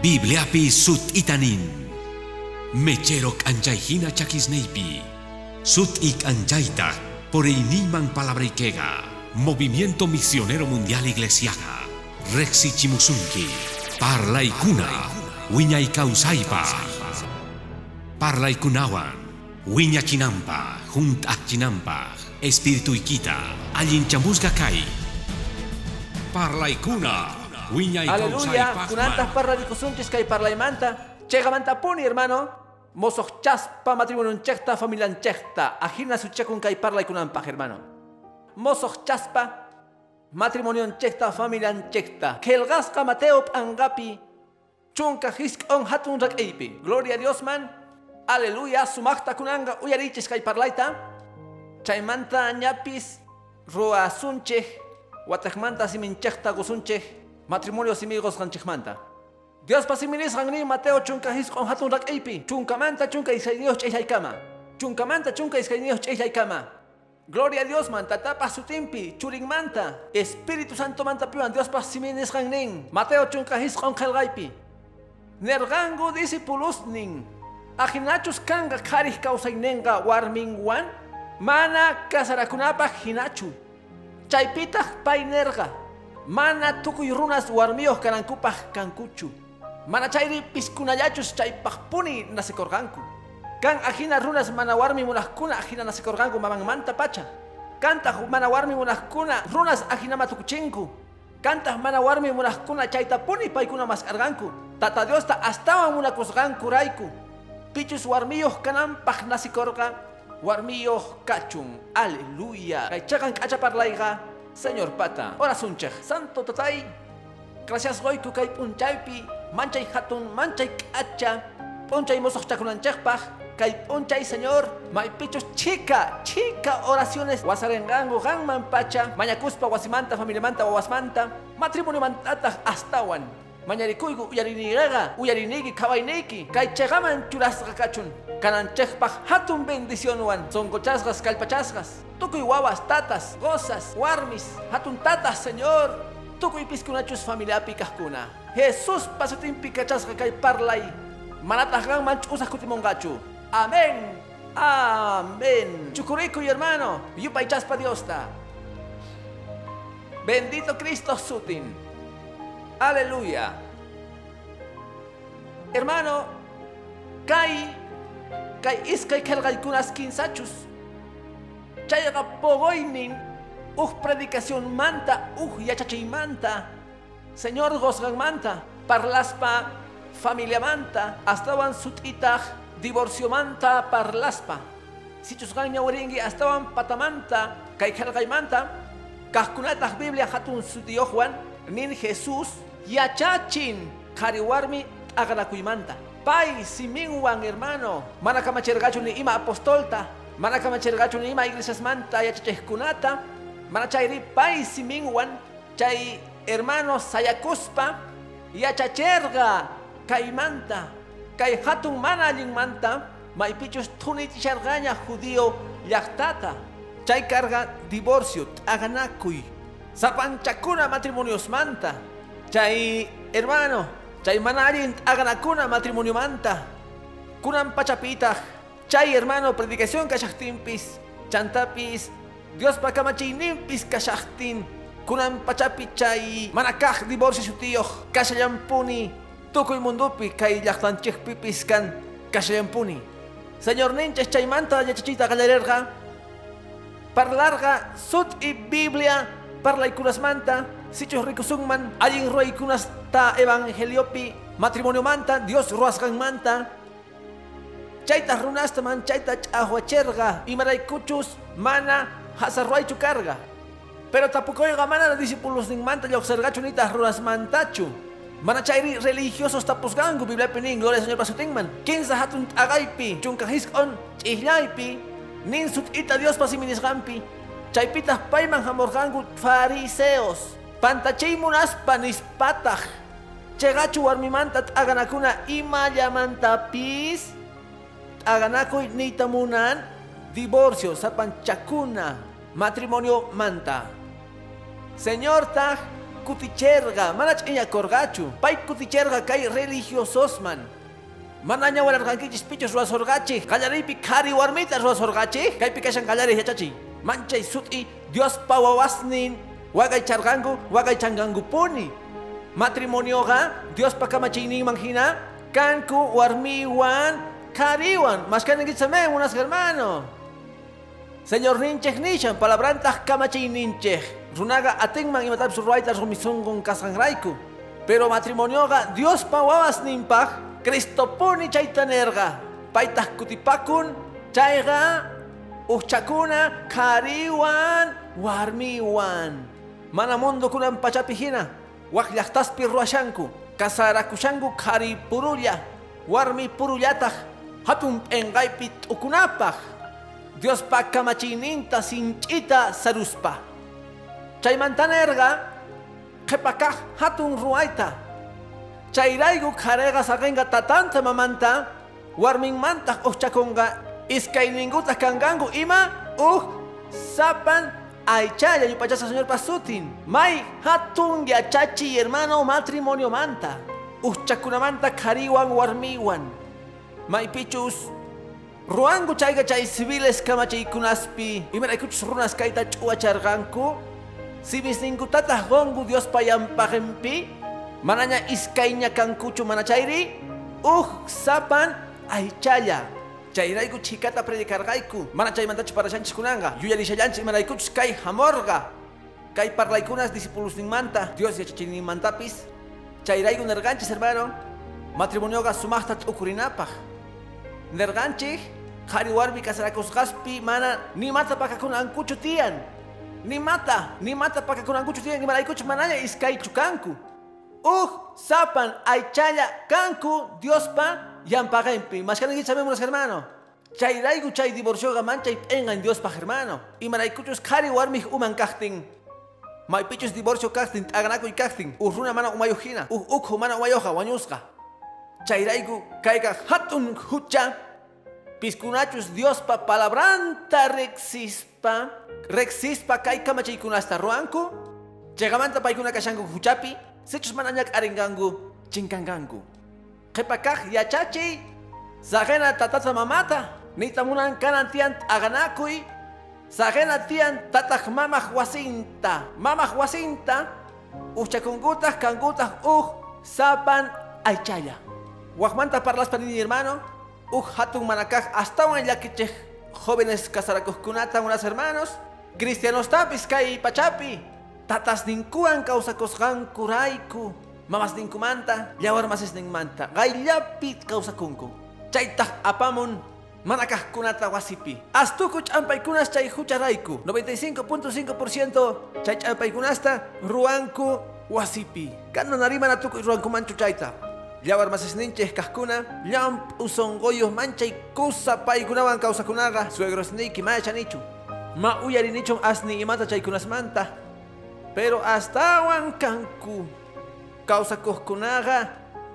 Bibliapi sut itanin. Mecherok anjaihina chakisneipi. Sut ik anjaita por iniman palabrikega. Movimiento Misionero Mundial Iglesiaga. Rexi Chimusunki. Parla ikuna. Wiña ikausaipa. Parla ikunawan. Wiña chinampa. Junt chinampa. Espíritu ikita. Allin chamusga kai. Parla. Aleluya, kunantas parla di kusunchis kay parla imanta. Chega manta puni, hermano. Mosoch chaspa matrimonio chekta familia chekta. Ajina su chekun kay parla ikunampa, hermano. Mosoch chaspa matrimonio chekta familia chekta. Kelgaska Mateo angapi. Chunka hisk on hatun rak eipi. Gloria a Dios man. Aleluya, sumakta kunanga uyarichis kay parlaita. Chaymanta ñapis roa sunche. Watakmanta siminchekta Matrimonio simigos ganchekmanta. Dios pasiminis gangni Mateo chunka his on hatun rak eipi. Chunka manta chunka isainios cheihay kama. Chunka manta chunka isainios cheihay kama. Gloria a Dios man, tatapa su timpi, churing manta, Espíritu Santo manta piuan, Dios pasiminis gangning. Mateo chunka his on kelgaipi. Nergango discipulus ning. Ajinachus kanga karih kausainenga warmingwan. Mana kasarakunapa hinachu. Chaypitah pay nerga. Mana tukuy runas warmiyos kanankupah kankuchu. Mana chayri piskunayachus chaypahpuni nasikorganku. Kan ajina runas mana warmi munahkuna ajina nasikorganku mamang manta pacha. Kantah mana warmi runas ajina matukuchinku. Kantah mana warmi munahkuna chaytapuni paykuna maskarganku. Tata Dios ta astawan munakusganku. Pichus warmiyos kanampah nasikorga. Warmiyos kachun. Aleluya. Kay chakan kachaparlaiga. Señor Pata, ora sunchej, Santo Tatay, gracias goiku kay punchaypi, manchay hatun, manchay kacha, punchay mosoch chakunanchejpaj, kay punchay Señor, maipichos chica, chica oraciones, wasarengango, gangman pacha, mañakuspa, wasimanta, familia manta, wasmanta, matrimonio mantata, astawan, mañarikuygu uyariniraga, uyarinigi kawainiki, kay chegaman churasqa kachun, kananchejpaj hatun bendición wan, songochasgas, kalpachasgas, tukuy wawas, tatas, gozas, warmis, hatun tatas, Señor, tukuy piskunachus familia pikajkuna. Jesús pasatin pikachasqa kay parlay, manatajgan manchusas kutimongachu. Amén. Amén. Chucurico y hermano, yupay chaspa Diosta. Bendito Cristo sutin. Aleluya. Hermano, kay kay iskay kelgaykunas kinsachus. Chayqa pogoynin uj predicación manta, uj yachachay manta. Señor gozgan manta, parlaspa familia manta, astawan sutitaj divorcio manta parlaspa. Sichus gaña waringi astawan patamanta, kay kelgay manta, kahkunataj Biblia hatun sutio Juan, nin Jesús yachachin kariwarmi aganakuymanta. Pai siminwan hermano, mana kamachergachu ni ima apostolta, mana kamachergachu ni ima iglesias manta yachachejkunata, mana chayri pai siminwan, chay hermano sayakuspa, yachacherga kaymanta, kay hatun mana allin manta, maipichus tunitichargaña judío llaqtata, chay carga divorcio, aganakuy, sapanchakuna matrimonios manta, chay hermano, chay manarin aganakuna matrimonio manta, kunan pachapita, chay hermano predicación kashachtimpis, chantapis, Dios pakamachinimpis kashachtin, kunan pachapi chay manakaj divorcio su tío, kashayampuni, tukuy mundupi kay llaqtanchikpipis kan. Kashayampuni. Señor ninches chay manta yachachita galererga, parlarga sut y Biblia, parla y kunas manta, sichos rikusungman, allin roy kunas ta evangeliopi, matrimonio manta, Dios ruasgan manta, chaita runasta man, chaita chahuacherga, y maraykuchus, mana, hasarruay carga. Pero tampoco yoga mana los discípulos ning manta y obsergachu nita runas mantachu. Mana chairi religiosos tapusgangu Biblia pening, gloria Señor pasutingman. Kinsa hatun agaypi, chunkahiskon, chihyaypi, nin sut ita Dios pasiminis gampi. Chaypitas payman hamorgangu fariseos. Pantachay munaspa nispataj. Chegachu warmimantat aganakuna imayamantapis. Aganakuy nitamunan. Divorcio, sapanchakuna. Matrimonio manta. Señor taj, kuticherga, mana ch'iñakorgachu. Pay kuticherga kay religiososman. Mana ñawararqankichis pichus ruwasorqachik. Qallaripi qhari warmita ruwasorqachik. Kaypi kashan qallari yachachi. Manchay sut'i Diospa wawasnin waqay charqanku, waqay chanqankupuni. Matrimonioqa Diospa kamachiyninman hina kanku warmiwan qhariwan. Mashkaninkichame unas hermano. Señor ninchej nishan palabrantaq kamachay ninchej. Runaga atinman imatapis ruayta rumisungun kasqanrayku. Pero matrimonioqa Diospa wawas ninpaq Cristopuni chaytanerqa. Paytaq kutipakun chayqa uchakuna qhariwan warmiwan. Mana mundukunan pachapi hina waq llaqtaspi ruwashanku. Kasarakushanku purulla warmi purullataq hatun p'enqaypi t'ukunapaq. Diospa kamachiyninta sinch'ita saruspa. Chaymantanerqa qhipakaq hatun ruwayta. Chayrayku qhariqa saqinqa tatanta mamanta warminmantaq uchakunqa iskayninkutaq kankanku ima uj sapan aychalla yupachasa señor pasutin. May hatun yachachi hermano matrimonio manta. Uchakunamanta qhariwan warmiwan. May pichus Ruangu chayga chay civiles kamachaykunaspi imaraykuchus runas kayta ch'uwacharqanku simisninkutataq qongu Dios payanpaqinpi manaña iskayña kankuchu mana chayri uj sapan aychalla chayrayku chikata predikarqayku mana chaymantachu parashanchis kunanqa yuyarishallanchis imaraykuchus kay hamorqa kay parlaykunas discipulusninmanta Dios yachachiyninmantapis chayrayku nerqanchis hermano matrimonioqa sumaqta t'ukurinapaq nerqanchik qhari warmi kasarakusqaspi mana nimata pakakunankuchu tiyan. Nimata nimata pakakunankuchu tiyan imaraykuchus manaña iskaychu kanku. Uj sapan aychalla kanku Diospa yampaqinpi mashkaninki sabemos hermano. Chayrayku chay divorcioqa manchay p'enqan Diospa hermano imaraykuchus qhari warmij uman kaqtin maypichus divorcio kaqtin t'aqnakuy kaqtin uj runa mana uj ukhu mana umayuqqa wañusqa. Chayrayku kayqa hatun hucha piskunachus Diospa palabranta rexispa. Rexispa kay kamachaykunasta ruanku chayqamanta paykuna kashanku huchapi sichus mana ñak aringanku chinkanganku qhipakaq yachachiy saqena tatata mamata nitamunan kanan tiyan t'aqanakuy saqena tiyan tataq mamaq wasinta mamaq wasinta uchakunkutaq kankutaq uj sapan aychalla waqmanta parlaspa nini hermano uj hatun manakaq astawan llakichej jóvenes kasarakuskunata unas hermanos cristianostapis kay pachapi tatas ninkuwan kawsakusqanku rayku mamas ninkumanta llawar masisninmanta qayllapi kawsakunku chaytaq apamun mana kaqkunata wasipi. Astuku ch'ampaykunas chay hucharayku. 95.5% chay ch'ampaykunasta ruwanku wasipi. Kano narimana tukuy ruwankumanchu chayta llawar masisninchej kaqkuna llamp usonqoyuq manchay kusa paykunawan kawsakunaqa suegrosniyki machanichu ma uyarinichun asni imata chaykunasmanta pero astawan kanku kawsakuqkunaqa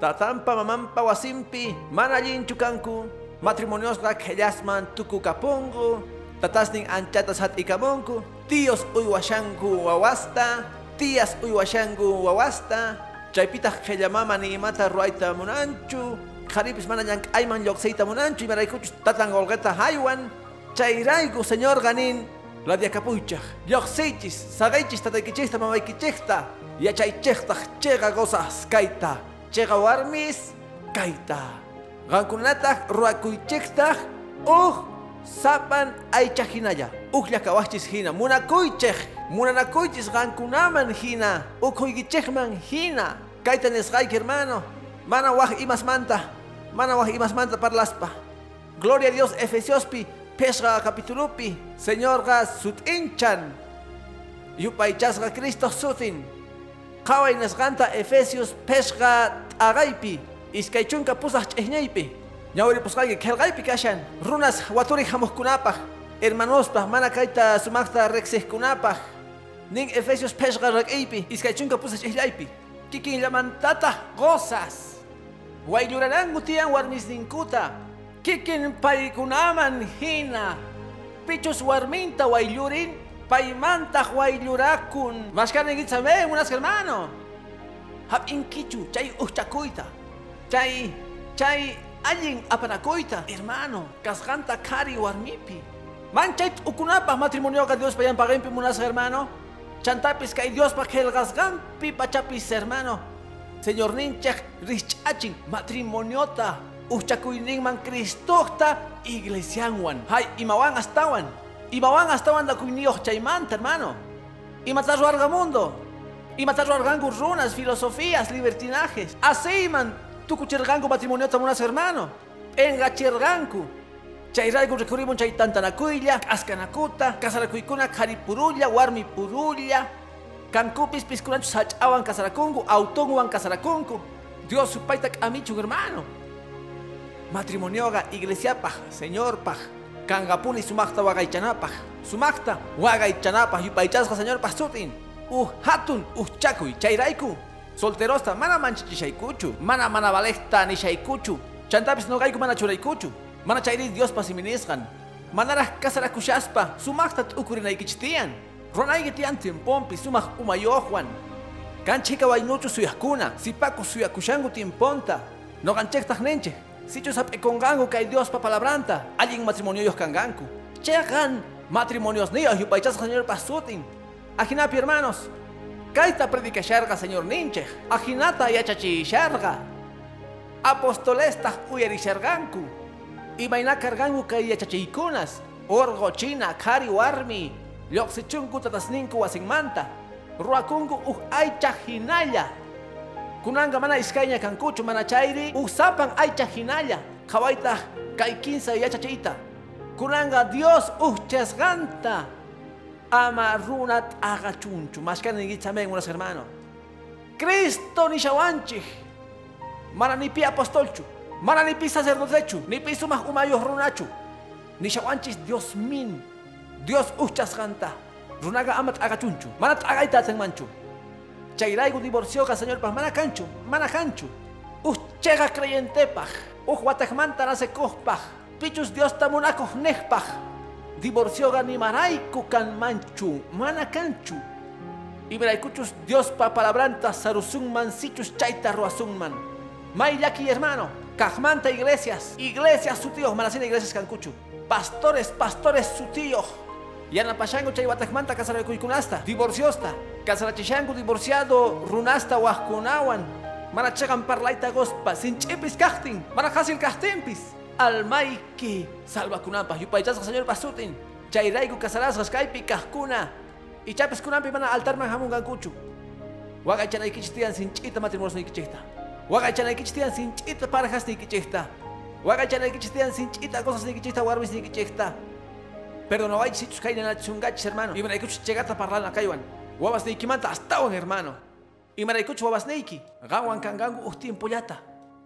tatanpa mamanpa wasinpi mana allinchu kanku matrimoniosqa qhellasman tukukapunku tatasnin anchatas hat'ikamunku tíos uywashanku wawasta tías uywashanku wawasta chaypitaq qhellamama ni imata ruayta munanchu qharipis mana llank'ayman lluqsiyta munanchu imaraykuchus tatan olqeta haywan chayrayku señor ganin ladiakapuychaq lluqsiychis saqaychis tataykichista mamaykichista yachaychiqtaq chayqa gozas kayta chayqa warmis kayta qankunataq ruakuychiqtaq uj sapan aycha hinalla uklla kawachis hina munakuychej munanakuychis qankunaman hina. Ukhuykichejman hina. Kayta nisqayki hermano mana waj imasmanta mana waj imasmanta parlaspa gloria a dios efesiospi pesqa capitulupi señorqa sut'inchan yupaychasqa cristo sutin. Qaway nisqanta efesios pesqa t'aqaypi iskay chunka pusaq ch'ijñaypi ñawripusqayki qelqaypi kashan. Runas waturik hamuqkunapaq hermanospaq mana kayta sumaqta reqsijkunapaq nin efesios pesqa rak'iypi iskay chunka pusaq ch'ijllaypi kikinllamantataq gozas. Waylluraranku tiyan warmisninkuta kikin paykunaman hina pichus warminta wayllurin Paimanta huaylurakun. Mashkani gitzabe, unas hermano. Hab inkichu, chay uchchakuita. Chay, chay, allin apanakuita. Hermano, kasganta kari warmipi. Manchay ukunapa matrimonio ka Dios payan pagempi munas hermano. Chantapis kay Dios pa kelgasgampi pachapis hermano. Señor ninchek richachin matrimoniota. Uchakuynin man Kristokta iglesianwan. Hay imawan astawan. Imawan astawan da kuyniyok chaymanta hermano. Imatarro argamundo. Imatarro argangu runas, filosofías, libertinajes. Así man tukuchergangu matrimoniota munas hermano. Engacherganku. Chayraygu recurrimos chay tantanakuylla, askanakuta, kasarakuykuna karipurulla, warmi purulla, kankupis piskunanchus hach'awan kasarakunku, autonwan kasarakunku. Dios supayta k'amichun hermano. Matrimonioga iglesiapaj, señorpaj, kangapuni sumakta wagaychanapaj, sumakta wagaychanapaj yupaychasqa señorpaj sutin. Uh hatun uh chakuy chayrayku. Solterosta mana manchachishaykuchu, mana mana valejta nishaykuchu, chantapis nogayku mana churaykuchu. Mana chayri Dios pasiminisqan. Manaraj kasarakushaspa, sumakta t'ukurinaykichtiyan. Ronayki tiyan tiempompi, sumaq umayoqwan. Kanchika waynuchu suyakuna, sipaku suyakushangu tiemponta. No ganchektaq ninche. Sichu sap'ikunganku kay Dios pa palabranta, allin matrimonioyos kanganku. Chegan matrimonios nios yupaychasqa señor pasutin. Ajinapi hermanos, kayta predikasharqa señor ninche. Ajinata yachachisharqa. Apostolestaq uyarisharganku. Imayna kargangu kay yachachiykunas. Orgo china, kari warmi. Lyoqsichunku tatasninku wasinmanta. Ruakunku uh aycha hinalla. Kunanga mana iskayña kankuchu mana chayri usapan aycha hinalla. Kawaita kay kinsa yachachita. Kunanga Dios uchasganta. Ama runat agachunchu. Mashkani gitzamen unas hermano. Cristo nishawanchik. Mana ni pi apostolchu. Mana ni pi sacerdotechu. Ni pi sumah umayos runachu. Nishawanchis Dios min. Dios uchasganta. Runaga amat agachunchu. Manat agaita manchu. Chayraigu divorcio ka señor paj mana canchu. Mana canchu. Uh chega creyentepaj. Nase kohpaj. Pichus Dios tamunakoh nejpaj. Divorcio ga ni maraiku kan manchu. Mana canchu. Ibraikuchus Dios pa palabranta sarusun man sichus chaita ruasun man. Maylaki hermano. Kajmanta iglesias. Iglesias su tío. Manasina iglesias cancuchu. Pastores, pastores su tío. Yana pashango chay watakmanta kasaraykunasta. Divorciosta. Kasarachishango divorciado runasta wahkunawan. Mana chagan parlaita gospa. Sin chipis kahtin. Mana hasil kahtimpis. Almaiki. Salva kunampa. Yupaychasqa señor pasutin. Chayrayku kasarasqas kaypi kahkuna. Y chapis kunampi mana altarman hamungankuchu. Wagaychanaykichis tiyan sin chita matrimoniosniykichikta. Wagaychanaykichis tiyan sin chita parajasniykichikta. Wagaychanaykichis tiyan sin chita cosasniykichikta warmisniykichikta. Pero no hay sitios que hay en chungachis, hermano. Y me escucho llegar a parlar en cayuan. Guabas neiki manta hasta hermano. Y me escucho guabas neiki. Gawan kangangu ustin pollata.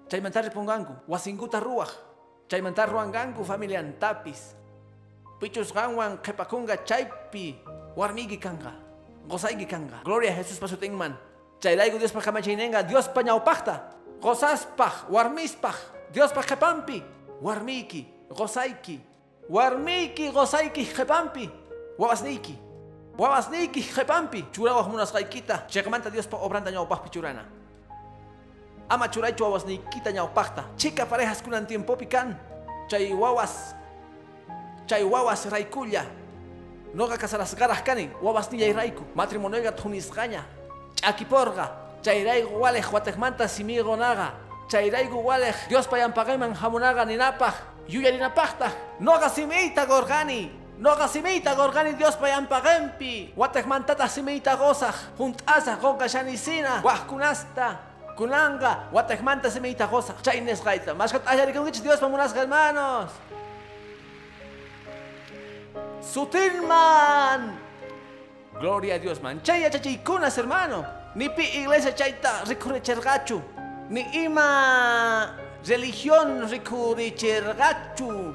Chaymantar repongangu. Wasinguta ruaj. Chaymantar ruangangu familia antapis. Pichus gawan kepakunga chaypi. Warmigi kanga. Gozaigi kanga. Gloria a Jesús pasutingman. Chayraigu Dios pa kamachinenga. Dios pa ñaupachta. Gozaspaj. Warmispaj. Dios pa kepampi. Warmiki. Gozaiki. Warmiki gozaiki jepampi. Wabasniki. Wabasniki jepampi. Churawas munas gaikita. Chekamanta Dios pa obranda ñaupajpi churana. Ama churaichu wabasnikita ñaupajta. Chica parejas kunan tiempo pican. Chay wawas. Chay wawas raikulla. Noga casaras garas kani. Wabasnilla y raiku. Matrimonioga tunisgaña. Chakiporga. Chayraigu walej watekmanta simigo naga. Chayraigu walej. Dios payan pagaiman hamunaga ninapaj. Yuyarinapachta, noga simita gorgani, noga simita gorgani Dios payan pagempi, watekmantata simita gozaj, juntasa gonga shanisina, wahkunasta, kunanga, watekmanta simita gozaj, chaines gaita, maskat ayarikungich Dios pamunas hermanos. Sutilman, gloria a Dios man, chaya chachikunas hermano, ni pi iglesia chaita rikurichergachu, ni ima religión ricurichergachu.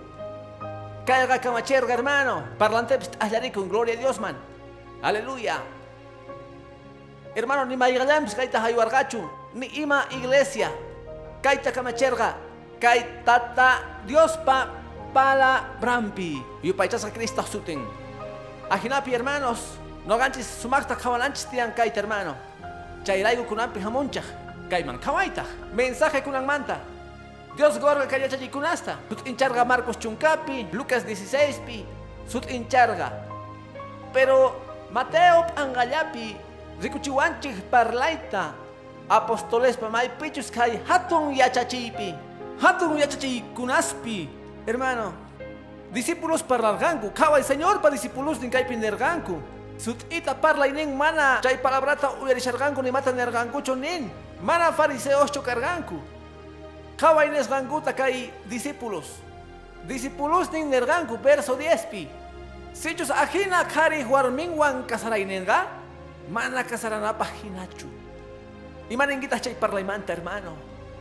Caiga camacherga, hermano. Parlante allari con gloria a Dios, man. Aleluya. Hermano, ni maigalams kaita hayuargachu. Ni ima iglesia. Kaita camacherga. Kaitata Dios pa pala brampi. Yupaichas a Cristo sutin. Ajinapi hermanos, no ganchis sumakta kawalanchis tian kaita hermano. Chayraigo kunampi hamunchaj, kaiman kawaita. Mensaje kunan manta. Dios gorga kayachachi kunasta. Sut incharga Marcos Chuncapi, Lucas 16 pi, sut incharga. Pero Mateo angallapi, rikuchiwanchik parlaita, apóstoles pa may pichus kay hatun yachachipi. Hatun yachachi kunaspi. Hermano, discípulos parlarganku, kaway señor pa discípulos din kay pinerganku. Sut ita parla inin mana chay palabrata uyarisharganku ni mata nergankucho nin. Mana fariseos chocarganku. Kaway nesgankuta kay discípulos. Discípulos nin nerganku, verso 10 pi. Sichus ajina kari huarmingwan kasarainenga, mana kasaranapa hinachu. Imanengita chay parlaimanta hermano.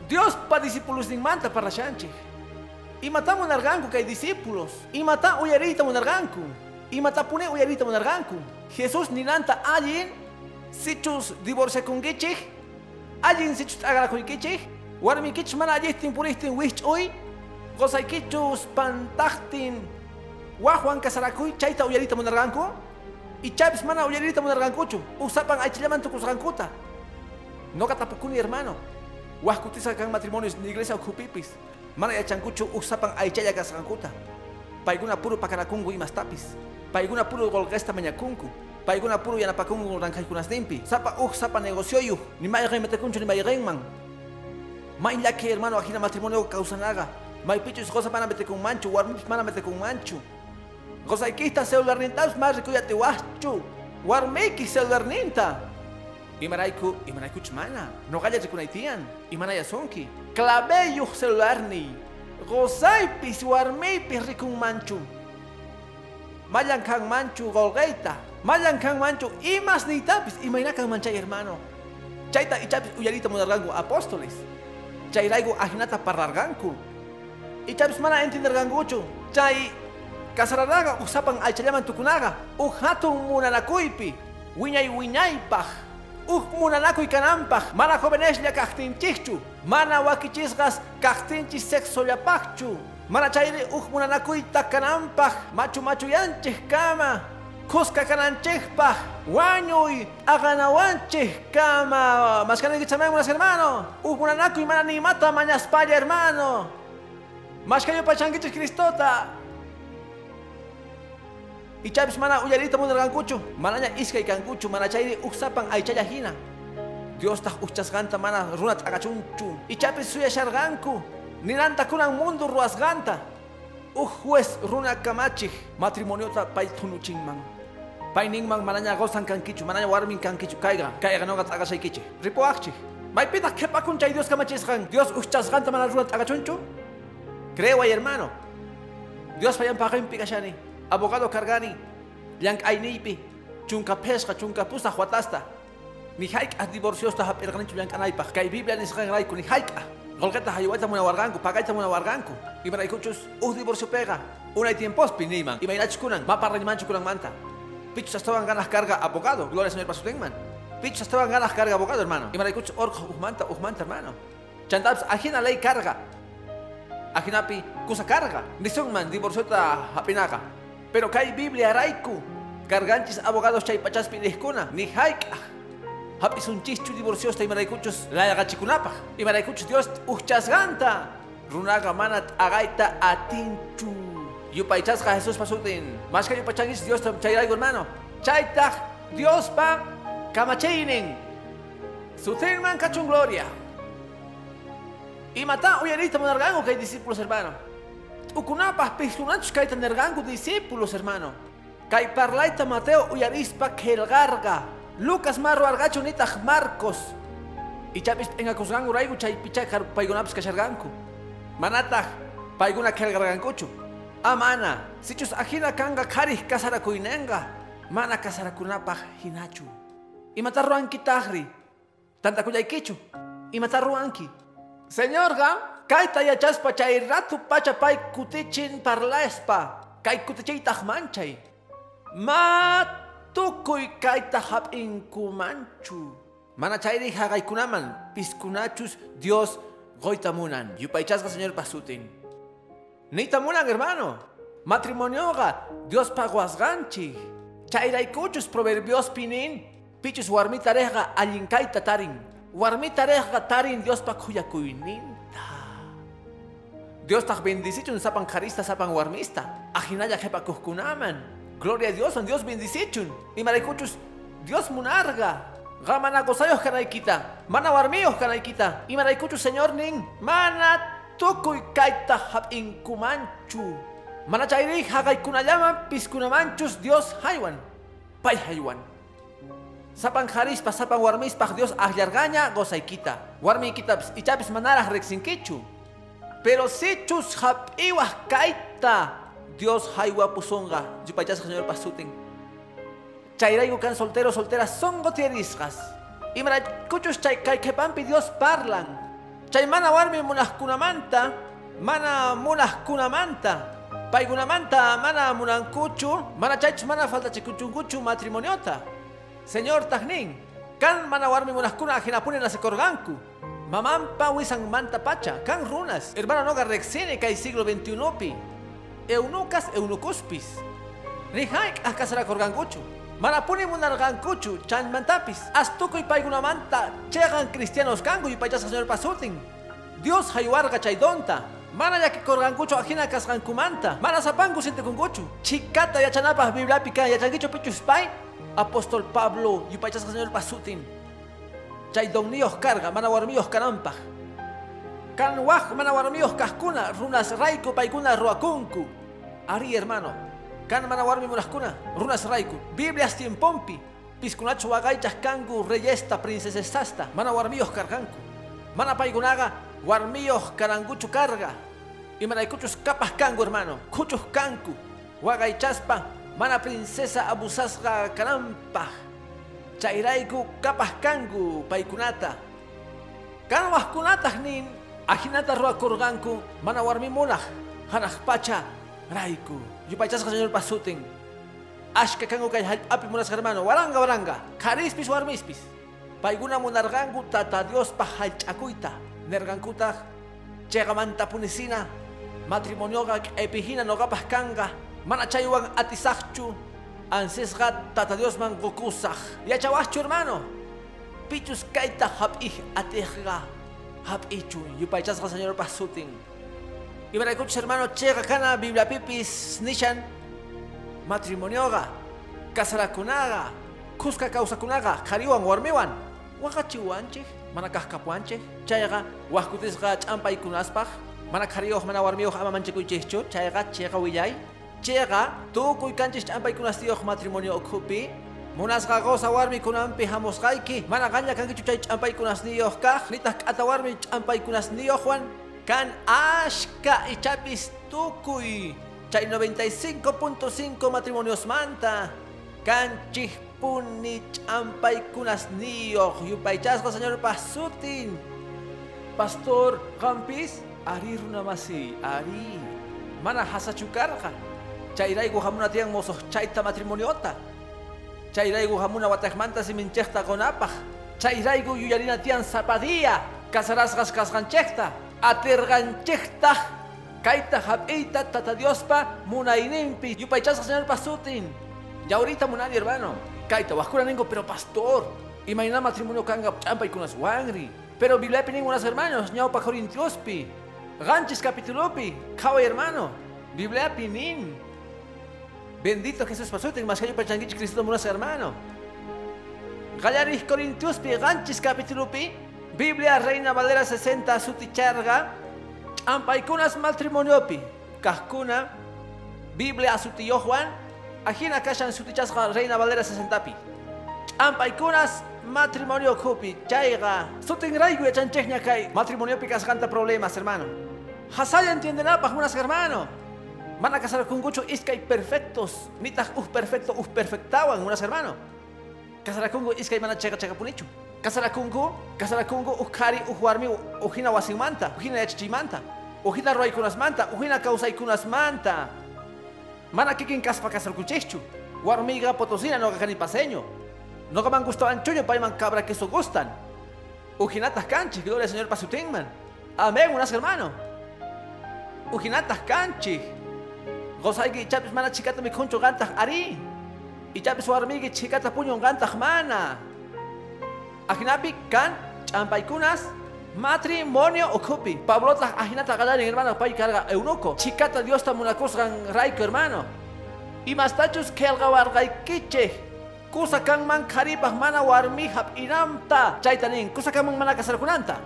Dios pa discípulos nin manta parla shanchi. Imata monarganku kay discípulos. Imata uyarita monarganku. Imata pune uyarita monarganku. Jesús ninanta allin sichus divorcia con gichich. Allin sichus agara con gichich. Warmi kich mana allistin puristin wich uy. Gozay kichus pantachtin. Wajuan kasarakuy chayta uyarita monarganku. Y chapis mana uyarita monargankuchu. Usapan aychillaman tukusgankuta. No katapukuni hermano. Wahkutisa kan matrimonios ni iglesia ukupipis. Mana yachankuchu usapan aychaya kasgankuta. Paiguna puro pakarakungu y mastapis. Paiguna puro golgesta mañakunku. Paiguna puro yanapakungu rankaykunas dimpi. Sapa uj sapa negocioyu. Ni mayren metekunchu ni mayren man. May laki hermano ajina matrimonio causanaga. May pichus cosa pana mete con manchu. Warmipis mana mete con manchu. Cosa ikista celular nintas más rikuyate wachu. Warmiki celular ninta. Imaraiku, imaraiku chmana. No gaya rikunaitian. Imanaya sonki. Claveyo celular ni. Gozaipis warmipis rikun manchu. Mayan kang manchu golgeita. Mayan kang manchu imas ni tapis. Imaina kang manchay hermano. Chaita ichapis uyarita munargangu apóstoles. Chairaigu ajinata parlarganku. Ichapis mana entenderganguchu. Chay kasaranaga usapan aychallaman tukunaga. Uhatun munanakuypi. Wiñay wiñaypaj. Uj munanakuy kanampaj. Mana joveneslla kajtinchikchu. Mana wakichisqas kajtinchis sexollapaqchu. Mana chayri uj munanakuyta kanampaj. Machu machu yanchih kama. Kuska kananchikpaj. Wañuy aganawanchih kama. Maskanigichamemos hermano. Uj munanakuy mana nimata mañaspalla hermano. Mashkayo pachangichis Cristota. Ichapis mana uyarita munargankuchu, manaña iskay kankuchu, mana chayri uksapan aychaya hina. Dios tah uchasganta mana runat agachunchu. Ichapis suyasharganku, ninanta kunan mundo ruasganta. Uj juez runa kamachij, matrimoniota pay tunuchinman. Pay ningman manaña gozan kankichu, manaña warmin kankichu kaiga, kaiga nogat agashaykichi. Ripoakchi. May pita kepakun chay Dios kamachisgan, Dios uchasganta mana runat agachunchu. Creo ay hermano. Dios payan pakayin pikashani. abogado cargani, yang ainipi, chunka pesca, chunka pusta huatasta. Ni haik a divorciosta ha perganinchu yang anaipa, kay Biblia ni skan raiku ni haik a. Golgata hayuaita muna warganku, pagaita muna warganku. Imanay kuchus, uh divorcio pega. Unay tiempos piniman, imaynach kunan, maparranimanchu kunan manta. Pichos estaban ganas carga abogado, gloria al Señor Pasutenman. Pichos estaban ganas carga abogado, hermano. Imanay kuchus, orco, uhmanta, uhmanta, hermano. Chantabs, ajina ley carga. Ajinapi, kusa carga. Nisungman, divorciota hapinaga. Pero kay Biblia raiku, carganchis abogados chay pachas pidihkuna, ni haik. Hapis un chichu divorciosta y maraykuchos la agachikunapa. Y maraykuchos Dios uchasganta. Runaga manat agaita atinchu. Yupaychasga Jesús pasutin. Que yupachangis Dios chayraigo hermano. Chaytag Dios pa kamacheinen. Sutirman kachun gloria. Y mata uyarita monargango kay discípulos hermano. Ukunapas pisunachos kay tanergango discípulos hermano. Kay parlaita Mateo uyarispa kelgarga. Lucas marro argacho nitag Marcos. Y chapis en acusgango raigo chay picha paigunapis kasharganku. Manatag paiguna kelgargankuchu. Amana, sichus ajina kanga kari kasarakuinenga. Mana kasarakunapaj hinachu. Y matarruanki tahri. Tanta kuyaykichu. Y matarruanki. Señor ga, kaita yachaspa chay ratu pacha pay kutichin parlaespa. Kay kutichay manchay. Ma tukuy kaita hap inkumanchu. Mana chayri hagaykunaman, piskunachus Dios goitamunan. Yupaychasga señor pasutin. Nitamunan hermano. Matrimonio ga, Dios paguasganchi. Chayraykuchus proverbios pinin, pichus warmita rejga allinkaita tarin. Warmita rejga tarin Dios pa kuyakuyninta. Dios tak bendicichun sapan karista sapan warmista. Ajinaya jepa kuhkunaman. Gloria a Dios, Dios bendicichun. Y maraykuchus Dios munarga. Gamana gozayos kanaykita. Mana warmiyos kanaykita. Y maraykuchus Señor nin. Mana tukuy kaita hap inkumanchu. Mana chayri hagaykunallaman piskunamanchus Dios haywan. Pay haywan. Sapan harispa, sapan warmispa Dios ahyargaña gozaykita. Warmi kitapis ichapis manaraj rexinkichu. Pero si chus hap iwah kaita. Dios haywa pusunga. Yupayas señor pasutin. Chayraigo kan soltero solteras son gotierisgas. Y mara kuchus chay kay Dios parlan. Chay mana warmi munaskunamanta. Mana munaskunamanta. Paigunamanta mana munankuchu. Mana chaychus mana falta chikuchunkuchu matrimoniota. Señor Tajnin. Kan mana warmi munaskuna ajinapune nasekorganku. Mamampa wisan manta pacha. Kan runas. Hermano noga rexene kay siglo XXI pi. Eunucas eunucuspis. Rihaik akasara korgankuchu. Manapuni munargankuchu, chan mantapis. Astuko y paigunamanta, chegan cristianos kangu y payasa señor pasutin. Dios hayuarga chaydonta. Mana ya que korgankuchu ajina kasgankumanta. Mana sapangu sinte kunkuchu. Chikata yachanapa biblapika yachangicho pichus pay. Apóstol Pablo y payasa señor pasutin. Chaydonnios carga, mana warmios kanampaj. Kan waj mana warmios kaskuna, runas raiku paikuna ruakunku. Ari hermano, kan mana warmi munaskuna, runas raiku. Biblias tiempompi, piskunachu wagaychas kangu reyesta princesesta, mana warmios karganku. Mana paigunaga, warmios karanguchu carga. Y mana kuchus kapas kangu hermano, kuchus kanku. Wagaychaspa, mana princesa abusasga karampa. Chairaiku kapas kangu paikunata. Kan wahkunatah nin, Ajinata roa kurganku, mana warmi munah, hanah pacha, raiku, yupachas señor pasutin. Ashka kangu kay api munas hermano, waranga waranga, karispis warmispis. Paiguna munargangu tata Dios pa halchakuita, nergankuta, chegamanta punisina, matrimonioga epihina nogapas kanga, mana chayuan atisachchu, ansesgat tata Dios man gokusach. Yachawachu hermano, pichus kaita hapih atejga. hap ichu. Yupaychasqa señor pasutin ibaraykuchus hermano chega kana biblia pipis nishan matrimonioga kasarakunaga kuska kawsakunaga qhariwan warmiwan waqachiwanchik mana kajkapuanchik chayqa wajkutisqa ch'ampaykunaspaq mana qhariyoq mana warmiyoq ama manchakuychikchu chayqa chayqa willay chayqa tukuy kanchis ch'ampaykunastiyuq matrimonio ukhupi Munasqa goza warmi kunampi hamusqayki mana qaña kankichu chay ch'ampaykunasniyuq kaq nitaq k'ata warmi ch'ampaykunasniyuq Juan kan ashka ichapis tukuy chay 95.5 matrimonios manta. Kan chihpuni ch'ampaykunasniyuq yupaychasqa señor pasutin. Pastor qampis ari runamasi ari. Mana hasachukarqa chayrayku hamuna tiyan mosoq chayta matrimoniota chayraygu hamuna watakmanta siminchekta konapaj chayraygu yuyarina tiyan zapadilla. Kasarasqas kasqanchekta atirqanchekta kayta hap'iyta tata Diospa munayninpi. Yupaychasqa señor pasutin ya ahorita munani hermano. Kayta wajkuna ningo pero pastor. Imayna matrimonio kanga ch'ampaykunas wanri pero bibliapi ningunas hermanos. Ñawpa Corintiospi ganchis capítulopi kaway hermano. Bibliapi nin. Bendito Jesús pasutin, mas kayo pachangichis Cristo munas hermano. Gallaris Corintios pi ganchis capítulo pi, Biblia Reina Valera 60 suticharga, ampaikunas matrimonio pi, kahkuna, Biblia sutiyo Juan, ajina kashan sutichasga Reina Valera 60 pi. Ampaikunas matrimonio kupi, chaiga, sutin raigu echanchechña kai, matrimonio pi kasganta problemas hermano. Hasaya entienden apa, unas hermano. Van a casar con gucho iskay perfectos. Nitas us perfecto us perfectawan unas hermano. Casara kungo iskay mana cheka cheka casara kungo uskari uhuarmi uhina wasimanta, uhina yachichimanta. Uhina roy kunas manta, uhina causay kunas manta. Mana kikin kaspa casar kuchichu. Warmiga potosina no gani paseño. No que me han gustado anchoño pa man cabra que so gustan. Ujinatas canchi, gloria al Señor pasutingman. Amén, unas hermano. Ujinatas canchi. Gozayki chapis mana chikata mi concho gantah ari. ichapis warmigi chikata puñun gantaq mana ajinapi kan ch'ampaykunas matrimonio ukupi pablota ajinata qalarin hermano pay carga eunuco. Chikata diosta munakusqan rayku hermano. Imastachus kelqa warqaykichej kusa kanman qaripaq mana warmi hap'inamta chayta nin kusa kanman mana kasarkunanta.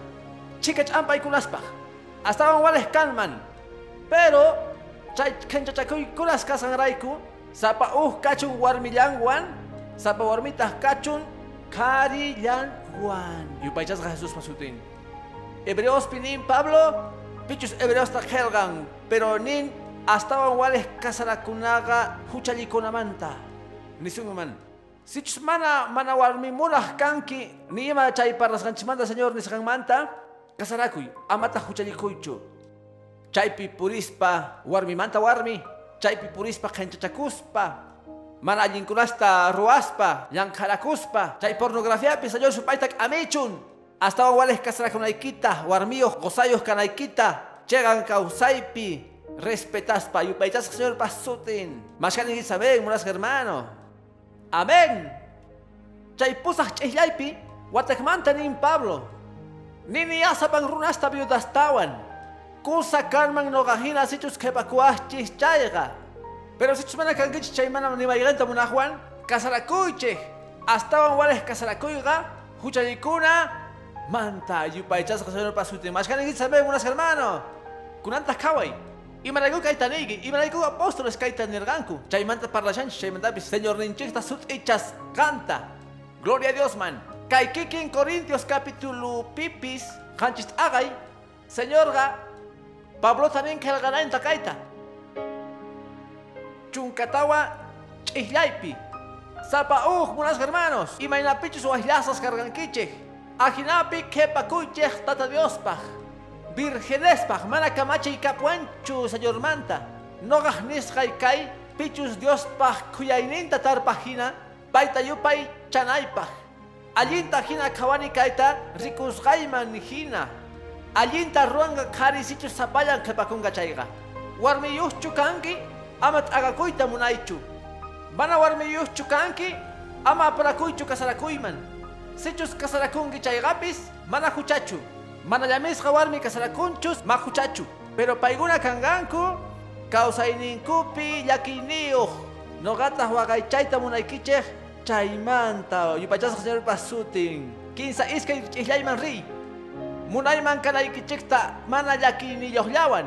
Chika ch'ampaykunaspaq astawan walej kanman pero chay kanchachakuykunas kasanrayku sapa uj kachun warmillanwan sapa warmitaq kachun karillanwan yupaychasqa Jesús pasutin Hebreos pinin Pablo pichus hebreos ta helgan pero nin astawan walej kasarakunaqa huchallikunamanta nisunman sichus mana mana warmi munaq kanki ni ima chay parlasqanchimanta señor nisqanmanta kasarakuy amata huchallikuychu chaypi purispa warmimanta warmi. Chaypi purispa qhenchachakuspa mana allinkunasta ruwaspa llank'arakuspa chay pornografiapi señor supayta k'amichun astawan walej kasarakunaykita warmiyuq qosayuq kanaykita chegan kawsaypi respetaspa yupaychasqa señor pasutin mashkaninki saben munasqa hermano amén. Chay pusaq ch'islaypi watakmanta nin Pablo. Nini asapan runasta viudastawan kusa kanman noqajina sichus qhipakuwachchis chayqa pero sichus mana kankichis chay mana nimayganta munaqwan kasarakuychej astawan walej kasarakuyqa huchaykuna manta yupaychasqa señor pasutin mashkaninki saben munasqa hermano. Kunantaq kaway imarayku kayta niyki imarayku apóstoles kayta nirqanku chaymanta parlashanchis chaymantapis señor ninchikta sut'ichas kanta gloria a dios man. Kay kikin corintios capítulo pipis. Qanchis aqay señorqa pablo también qillqananta kayta chunkatawa ch'islaypi sapa uj munasqa hermanos imaynapichus wajllasas karqankichej ajinapi qhipakuychej tata diospaj virgenespaj mana kamachay kapwanchu señor manta noqaj nisqay kay pichus diospaj khuyayninta tarpajina payta yupay chanaypaj allinta hina qhawani kayta rikusqayman hina allinta ruwanqa qhari sichus sapallan qhipakunqa chayqa warmiyuqchu kanki ama t'aqakuyta munaychu. Mana warmiyuqchu kanki ama aparakuychu kasarakuyman sichus kasarakunki chayqapis mana huchachu mana llamisqa warmi kasarakunchus ma huchachu pero paykuna kanqanku kawsayninkupi llakiniyuq noqataq waqaychayta munaykichej chaymanta yupachasqa señor pasutin kinsa iskay ch'islayman riy. Munayman kanaykichikta mana llakiniyuqllawan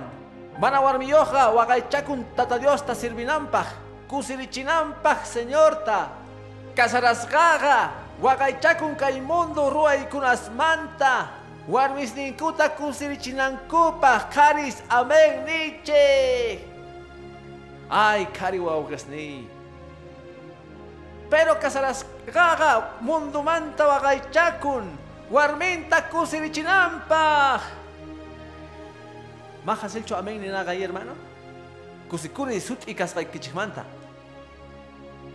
mana warmiyuqqa waqaychakun tata diosta sirvinanpaq kusirichinanpaq señorta. Kasarasqaqa waqaychakun kay mundo ruwaykunasmanta warmisninkuta kusirichinankupaq qaris amén niche. Ay qhari wawqasniy pero kasarasqaqa mundumanta waqaychakun warminta kusirichinanpaq majasilchu amén ninaqay hermano. Kusikuni sut'i kasqaykichikmanta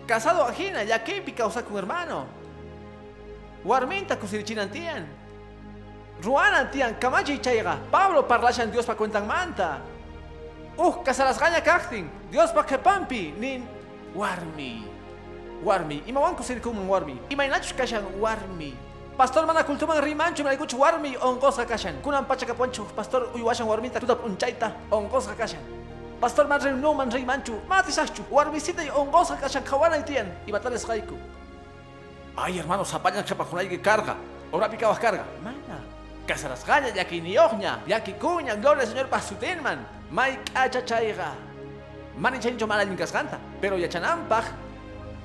casado ajina llakipi kawsakun hermano. Warminta kusirichinan tiyan ruanan tiyan kamachiy chayqa pablo parlashan diospa cuentanmanta uj kasarasqaña kaqtin diospa qhipanpi nin warmi. Warmi. Imawan kusirikunman warmi. Imaynachus kashan warmi pastor mana kultuman rimanchu imaraykuchu warmi onqosqa kashan kunan pachakapuanchu pastor uywashan warminta tuta p'unchayta onqosqa kashan pastor man rimnuman rimanchu matisaqchu warmisitay onqosqa kashan qhawanay tiyan imatales qayku ay hermano sapallan qhipakunayki karqa orapi kawaj karqa mana kasarasqaña llakiniyuqña llakikuña gloria al señor chayqa manin chayninchu mana allin kasqanta pero yachananpaq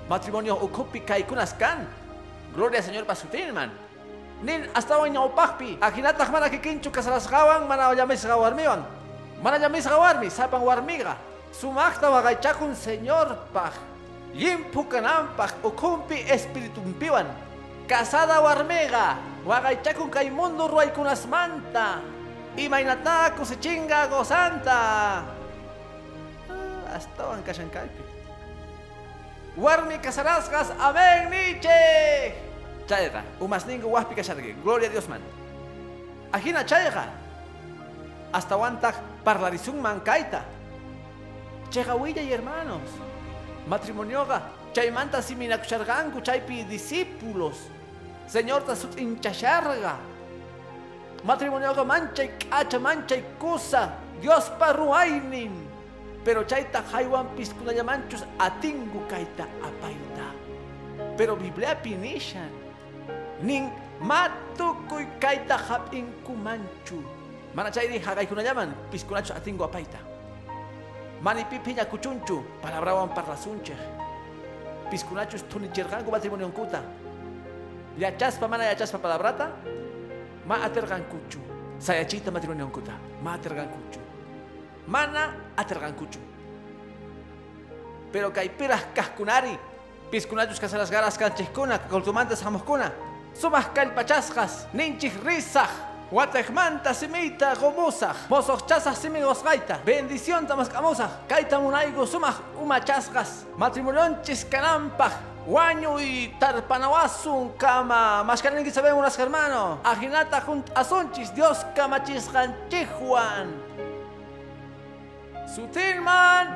matrimonio ukupi kaykunas kan gloria al señor pasutinman nin astawan ñawpaqpi ajinataq mana kikinchu kasarasqawan mana llamisqa warmiwan mana llamisqa warmi sapan warmiqa sumaqta waqaychakun señorpaq limpu kananpaq ukumpi espiritumpiwan casada warmiqa waqaychakun kay mundo ruwaykunasmanta imaynata kusichinga gozanta. Ah, astawan kashan kaypi warmi kasarasqas amén niche chayqa umasninqa waqpi kasharqi gloria a dios man. Ajina chayqa astawantaq parlarisunman kayta chayqa willay hermanos. Matrimonioqa chaymanta siminakusharqanku chaypi discípulos. Señorta sut hinchasharqa matrimonioqa manchay k'acha manchay kusa diospa ruwaynin pero chayta haywan piskunallamanchus atingu kayta apayta pero bibliapi nishan nin matukuy kayta hap'inkumanchu mana chayri haqaykunallaman piskunachus atingu apayta manipipi ñakuchunchu palabrawan parlasunchej piskunachus tunichirqanku matrimoniunkuta yachaspa mana yachaspa palabrata ma aterqankuchu sayachiyta matrimoniunkuta ma aterqankuchu mana aterqankuchu pero kaypiraq kajkunari piskunachus kasaras garas kanchejkuna koltumantas hamuqkuna sumaq kallpachasqas ninchik risaq Watekmanta simita gomusaq mosoqchasaq simi wasqayta bendición tamasqamusaq kayta munayku sumaq umachasqas matrimonionchis kananpaq wañuy tarpanawasun kama mashkaninki saben unas hermano. Ajinata junt asunchis Dios kamachisqanchikwan sutinman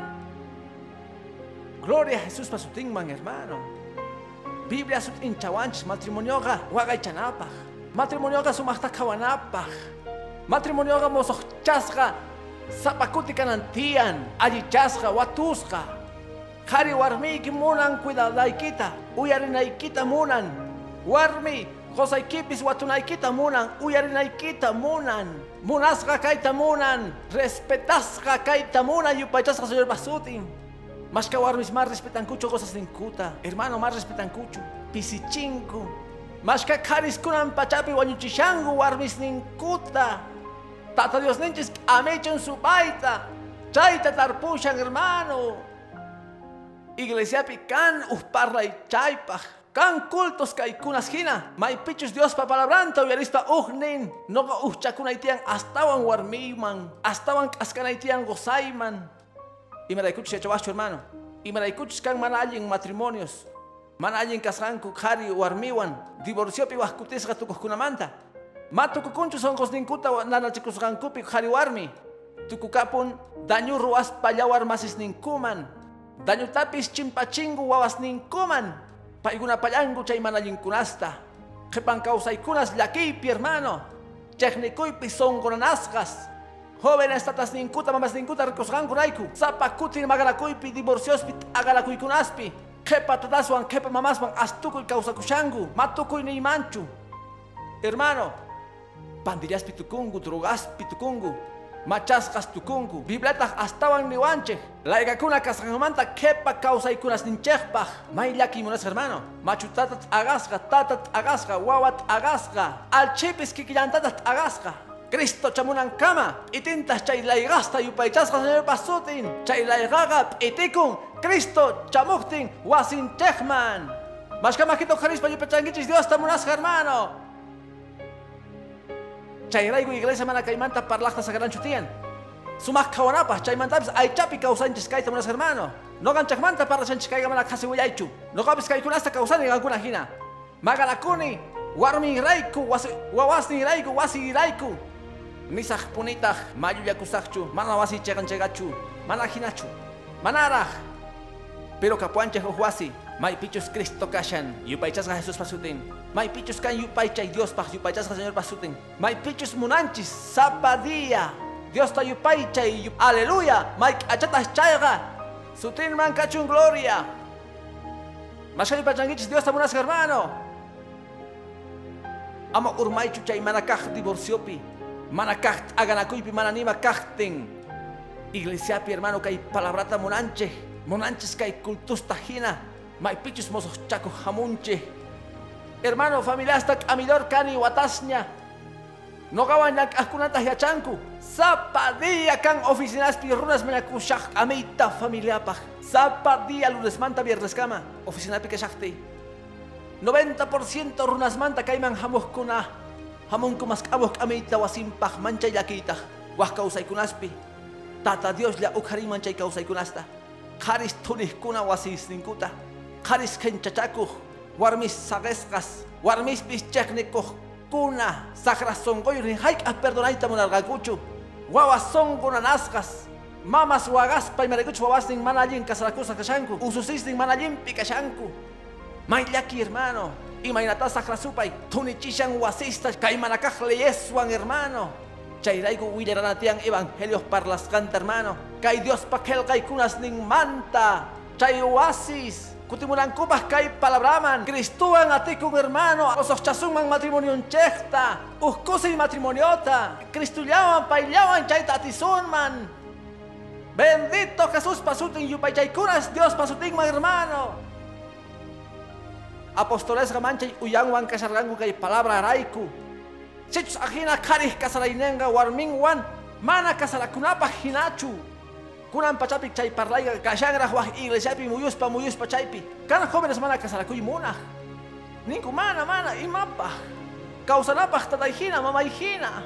gloria a Jesús pa sutinman hermano. Biblia sut inchawanchis matrimonioqa waqaychanapaq matrimonioqa sumaqta qhawanapaq matrimonioqa mosoqchasqa sapakuti kanantiyan allichasqa watusqa qhari warmiyki munan cuidadaykita uyarinaykita munan. Warmi qosaykipis watunaykita munan. Uyarinaykita munan munasqa kayta munan respetasqa kayta munan yupaychasqa señor basutin mashka warmis más respetankuchu cosas ninkuta hermano más respetankuchu pisichinku. Mashka qhariskunan pachapi wañuchishanku warmis ninkuta tata dios ninchis amechon supayta chayta tarpushan hermano. Iglesiapi kan uhparlay chaypaj kan cultos kaykunas hina maypichus diospa palabranta uyarispa uhnin noqa uhchakunaytiyan astawan warmiyman astawan k'askanaytiyan gozayman imaraykuchus yachawaschu hermano. Imaraykuchus kan mana allin matrimonios. Mana allin kasqanku qhari warmiwan. Divorciopi wajkutisqa tukuqkunamanta ma tukukunchu sonqosninkuta nanachikusqankupi qhari warmi. Tukukapun dañu ruwaspa llawar masisninkuman dañutapis chimpachingu wawasninkuman paykunapallanku chay mana allinkunasta qhipan kawsaykunas llakiypi hermano. Chejnikuypi sonqonanasqas jóvenes tatasninkuta mamasninkuta rikusqankunayku sapakutin magarakuypi divorciospi t'aqalakuykunaspi qhipa tataswan qhipa mamaswan astukuy kawsakushanku matukuy niymanchu hermano pandillaspi tukunku drogaspi tukunku machasqas tukunku biblataq astawan niwanchej laykakuna kasqanmanta qhipa kawsaykunas ninchejpaj may llakimunas hermano. Machu tata t'aqasqa tata t'aqasqa wawa t'aqasqa alchipis kikillantata t'aqasqa Cristo chamunan kama itintas chay laygasta yupaychasqa señor pasutin chay laygaqa p'itikun Cristo chamuktin wasinchejman mashkamakito qarispa yupachankichis Dios tamunasqa hermano chayrayku iglesia mana kaymanta parlaqta saqranchu tiyan sumaq qhawanapaq chaymantapis aychapi kawsanchis kayta munas hermano. Noqanchaqmanta parlashanchis kayqa mana qhasi willaychu noqapis kaykunasta kawsani qankuna hina maqalakuni warminrayku wasi wawasninrayku wasirayku nisaq punitaq mayullakusaqchu mana wasi chiqanchiqachu mana hinachu manaraq pero kapuanchej uj wasi maypichus Cristo kashan yupaychasqa Jesús pasutin. Maypichus kan yupaychay Diospaq yupaychasqa Señor pasutin. Maypichus munanchis sapa día Dios ta yupaychay yup... aleluya may k'achatas chayqa sutinman kachun gloria. Masha yupaychankichis Dios ta munasqa hermano. Ama urmaychu chay mana kaq divorciopi mana kaq t'aganakuypi mana nima kaqtin iglesiapi hermano kay palabrata munanchej munanchis kay cultusta hina maypichus mosoqchaku hamunchej hermano familiasta k'amidor kani watasña noqawan llank'aqkunata yachanku sapa día kan oficinaspi runas mañakushaq k'amiyta familiapaq sapa día lunesmanta vierneskama oficinapi kashaqti 90% runasmanta kayman hamuqkuna hamunku mask'amuq k'amiyta wasinpaq manchay llakiytaq waq kawsaykunaspi tata Dios lla ukharinman chay kawsaykunasta qaris tunijkuna wasisninkuta qaris qhenchachakuq warmis saqesqas warmispis chiqnikuqkuna saqras sonqoyuq nin hayk'aq perdonayta munarqankuchu wawas sonqunanasqas Mamas wagaspa y marikuch wawasning mana allin kasarakusa kashanku. Ususisning mana allin pikashanku. Maillaki hermano. Y mainatasa krasupay. Tunichishan wasista kay manakaj leyeswan hermano. Chayraiku willaranatian evangelios parlas canta hermano. Kay Dios pakel kay kunas ning manta. Chay oasis. Kutimulankupas kay palabraman. Cristuan atikun hermano. Osos chasuman matrimonio chesta. Uskusi matrimoniota. Cristullawan paillawan chay tatisunman. Bendito Jesús pasutin yupaychaykunas Dios pasutin hermano. Apóstoles gamancha uyangwan kasargangu kay palabra raiku. Sichus ajina karih kasarainenga warmingwan mana kasarakunapa hinachu. Kunan pachapi chay parlayga kashangra huaj iglesiapi muyuspa muyuspa chaypi. Kana jóvenes mana kasarakuy munaj. Ninku mana mana imapa. Kausanapaj tatayhina mamayhina.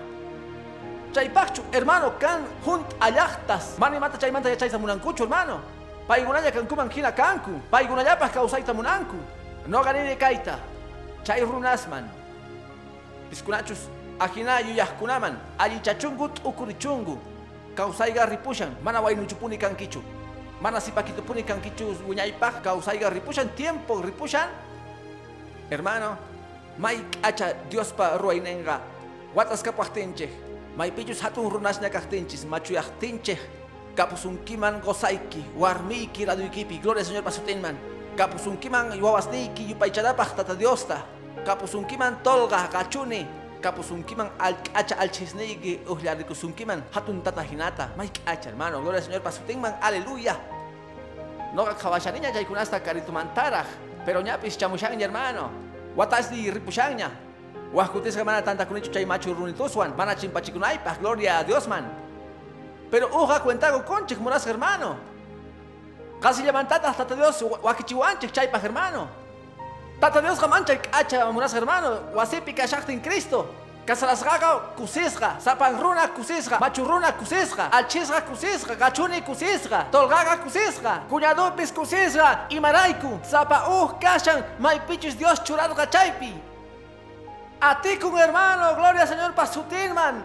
Chaypachu, hermano, kan junt allachtas. Mani mata chaymanta yachayta munankuchu, hermano. Paigunaya kankuman hina kanku. Paigunayapas kausayta munanku. No ganini kaita. Chay runasman. Piskunachus, ajina yuyahkunaman. Alli chachungut Kausayga ripushan. Mana wainuchupuni kankichu. Mana sipakitupuni kankichu wiñaypaj. Kausayga ripushan. Tiempo ripushan. Hermano, Mike acha Diospa ruainenga. Watas kapuachtenchej. Maypillus hatun runasña kajtinchis, machuyajtinchej. Kapusunkiman gozaiki, warmiki raduykipi, gloria Señor pasutinman. Kapusunkiman yuwasniki yupaycharapaj tata Diosta. Kapusunkiman tolga kachuni. Kapusunkiman al acha alchisniki uhllarikusunkiman hatun tata hinata. Mike acha hermano, gloria al Señor pasutinman, aleluya. No kawashaniña yaykunasta karitumantaraj, pero ñapis chamushan hermano. Watasni ripushanña. Huascutisca mana tanta kunichu chay machu runituswan, mana chimpachikunaypaj, gloria a Dios man. Pero uja cuentago conchik moras hermano. Casi levantatas tata Dios wakichiwanchik chaypaj hermano. Tata Dios gamancha acha moras hermano, wasipi kashaktin Cristo. Kasalasgaga kusisga, sapan runa kusisga, machurruna kusisga, alchisga kusisga, gachuni kusisga, tolgaga kusisga, cuñadupis kusisga, imaraiku, sapa uh kashan, maipichis Dios churado chaypi. A ti con hermano, gloria Señor pasutinman.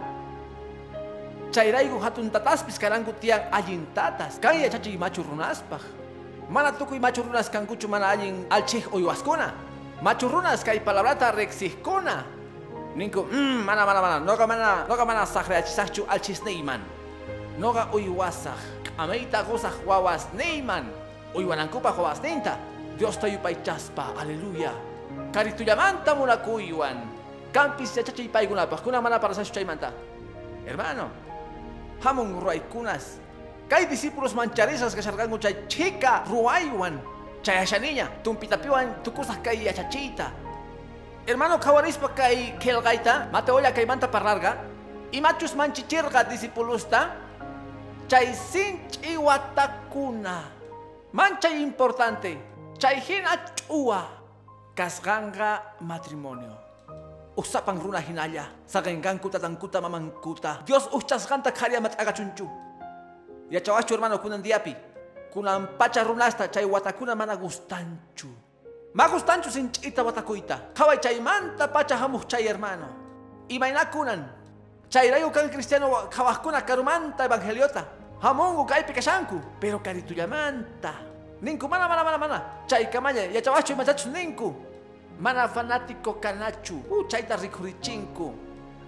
Chayraigu hatun tataspis karangu tiang allin tatas. Kaya chachi machurunaspaj. Mana tukuy machurunas kankuchu mana allin alchih uywaskuna. Machurunas kay palabrata rexihkuna. Ninku, mmm, mana mana mana, noga mana, noga mana sahre achisachchu alchisneiman. Noga uywasaj, ameita gozaj wawas neiman. Uywanankupa wawas neinta. Dios tayupay chaspa, aleluya. Karituyamanta munakuywan. Campis yachachay paykunapaj, kuna mana para sa chaymanta. Hermano, hamon ruaykunas. Kay discípulos mancharizas kashargangu chay chica ruaywan. Chay ashaniña, tumpitapiwan tukusaj kay yachachita. Hermano kawarispa kay kelgaita, mateoya kay manta parlarga. Imachus manchichirga discipulusta. Chay sinch iwatakuna. Manchay importante. Chay hina chua. Kasganga matrimonio. Usapang runa hinalla, sagengangku tatangkuta mamangkuta. Dios uchasganta karia mat agachunchu. Ya chawachu hermano kunan diapi. Kunan pacha runasta chay watakuna mana gustanchu. Ma gustanchu sin chita watakuita. Kawai chay manta pacha hamuh chay hermano. Imaina kunan. Chay rayo kan cristiano kawahkuna karumanta evangeliota. Hamungu kay pikashanku. Pero karituyamanta. Ninku mana mana mana mana. Chay kamaya ya chawachu machachu ninku. Mana fanático kanachu. Uh, chayta.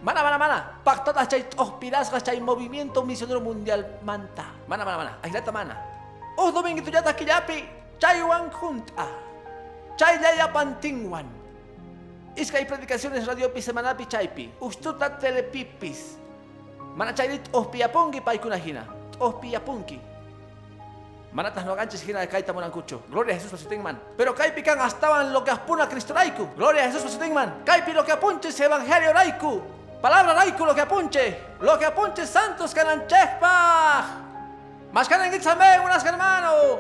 Mana mana mana. Pactadas chay ospirasgas chay movimiento misionero mundial manta. Mana mana mana. Aislata mana. Uh, domingito yata killapi. Chay wan junta. Chay yaya pantingwan. Iskay predicaciones radio pi semanapi chaypi. Ustuta telepipis. Mana chaylit ospiapungi paikunajina. Ospiapunki. Manatas no ganches hina de kaita monancucho. Gloria a Jesús pasutingman. Pero kaipi kan astaban lo que aspuna Cristo raiku. Gloria a Jesús pasutingman. Kaipi lo que apunche es evangelio raiku. Palabra raiku lo que apunche. Lo que apunche santos cananchespa. Mas canan gitzame unas hermano.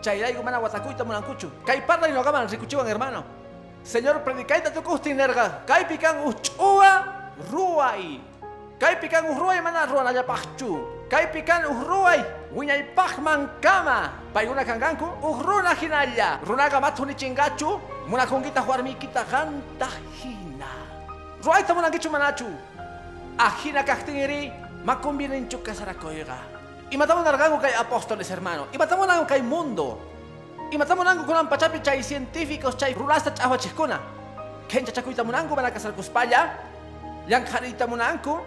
Chayraigu mana watakuita monancucho. Kai parla y no gaman ricuchiwan hermano. Señor predicaita tu kustin nerga. Kaipi kan uchua ruai. Kaipi kan uhruai mana ruan ayapachu. Kay pikan uhruay, wiñay pachman kama. Payguna kanganku, uhruna hinalla. Runaga matuni chingachu, muna kongita huarmikita ganta hina. Ruayta muna gichu manachu. Ahina kaktingiri, Ma conviene en chukasarakoiga. Y matamos nargango hay apóstoles, hermano. Y matamos nargango hay mundo. Y matamos nargango con ampachapi chay científicos, chay rulasta chahua chiskuna. Kencha chakuita munango van a casar cuspalla. Yanjarita munango.